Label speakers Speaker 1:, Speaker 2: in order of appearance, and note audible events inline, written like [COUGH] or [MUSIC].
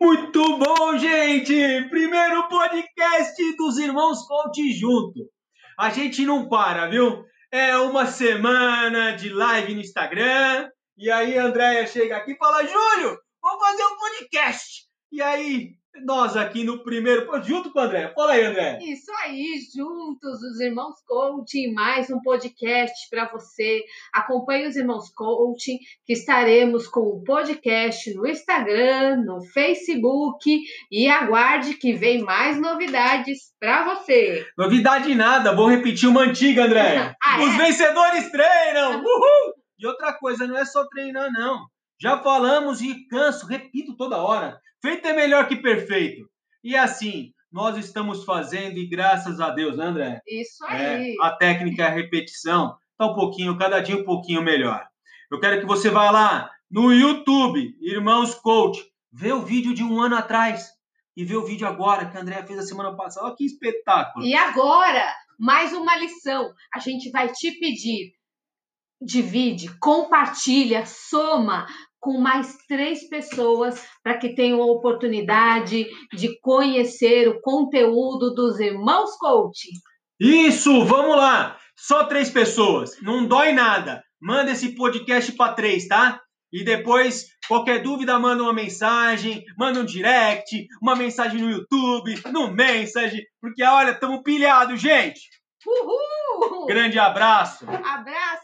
Speaker 1: Muito bom, gente! Primeiro podcast dos Irmãos Coach junto. A gente não para, viu? É uma semana de live no Instagram. E aí a Andréia chega aqui e fala: Júlio, vamos fazer um podcast. E aí nós aqui no primeiro, junto com o André. Fala aí, André.
Speaker 2: Isso aí, juntos, os Irmãos Coaching, mais um podcast para você. Acompanhe os Irmãos Coaching, que estaremos com o podcast no Instagram, no Facebook e aguarde que vem mais novidades para você.
Speaker 1: Novidade nada, vou repetir uma antiga, André. [LAUGHS]
Speaker 2: ah,
Speaker 1: os
Speaker 2: é?
Speaker 1: vencedores treinam! Uhul! E outra coisa, não é só treinar, não. Já falamos e canso, repito toda hora. Feito é melhor que perfeito. E assim, nós estamos fazendo e graças a Deus, né, André?
Speaker 2: Isso
Speaker 1: É,
Speaker 2: aí.
Speaker 1: a técnica é a repetição. Tá um pouquinho, cada dia um pouquinho melhor. Eu quero que você vá lá no YouTube, Irmãos Coach, vê o vídeo de um ano atrás e vê o vídeo agora que a André fez a semana passada. Olha que espetáculo.
Speaker 2: E agora, mais uma lição. A gente vai te pedir. Divide, compartilha, soma com mais três pessoas para que tenham a oportunidade de conhecer o conteúdo dos Irmãos Coaching.
Speaker 1: Isso, vamos lá. Só três pessoas, não dói nada. Manda esse podcast para três, tá? E depois, qualquer dúvida, manda uma mensagem, manda um direct, uma mensagem no YouTube, no Message, porque olha, estamos pilhados, gente.
Speaker 2: Uhul!
Speaker 1: Grande abraço.
Speaker 2: Abraço!